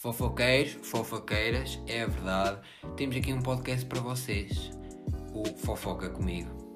Fofoqueiros, fofoqueiras, é verdade. Temos aqui um podcast para vocês. O Fofoca comigo.